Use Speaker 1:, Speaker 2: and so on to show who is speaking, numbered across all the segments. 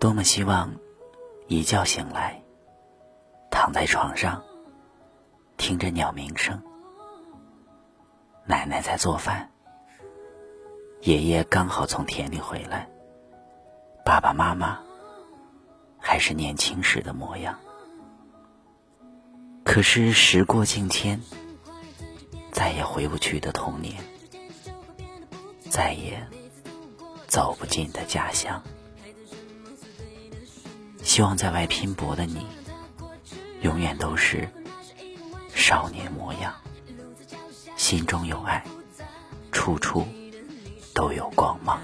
Speaker 1: 多么希望一觉醒来，躺在床上，听着鸟鸣声，奶奶在做饭，爷爷刚好从田里回来，爸爸妈妈还是年轻时的模样。可是时过境迁，再也回不去的童年，再也走不进的家乡。希望在外拼搏的你，永远都是少年模样，心中有爱，处处都有光芒。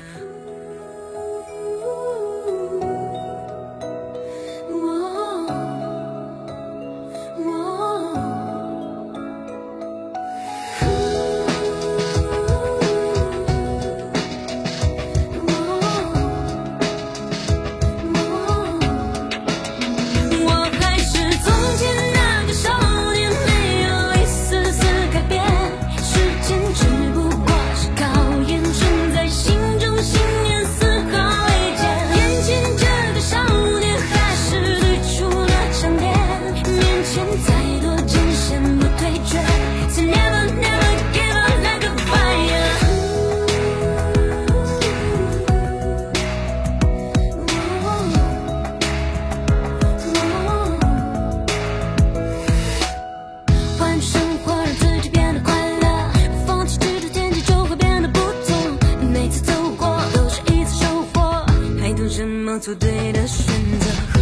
Speaker 2: 做对的选择，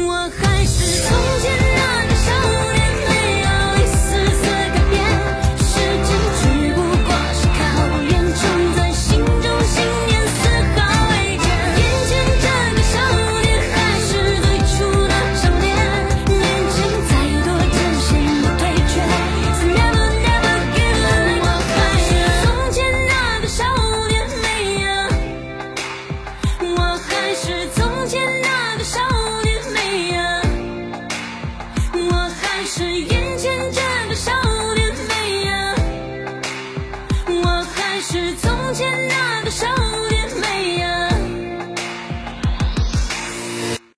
Speaker 2: 我还是从前。还是从前那个少年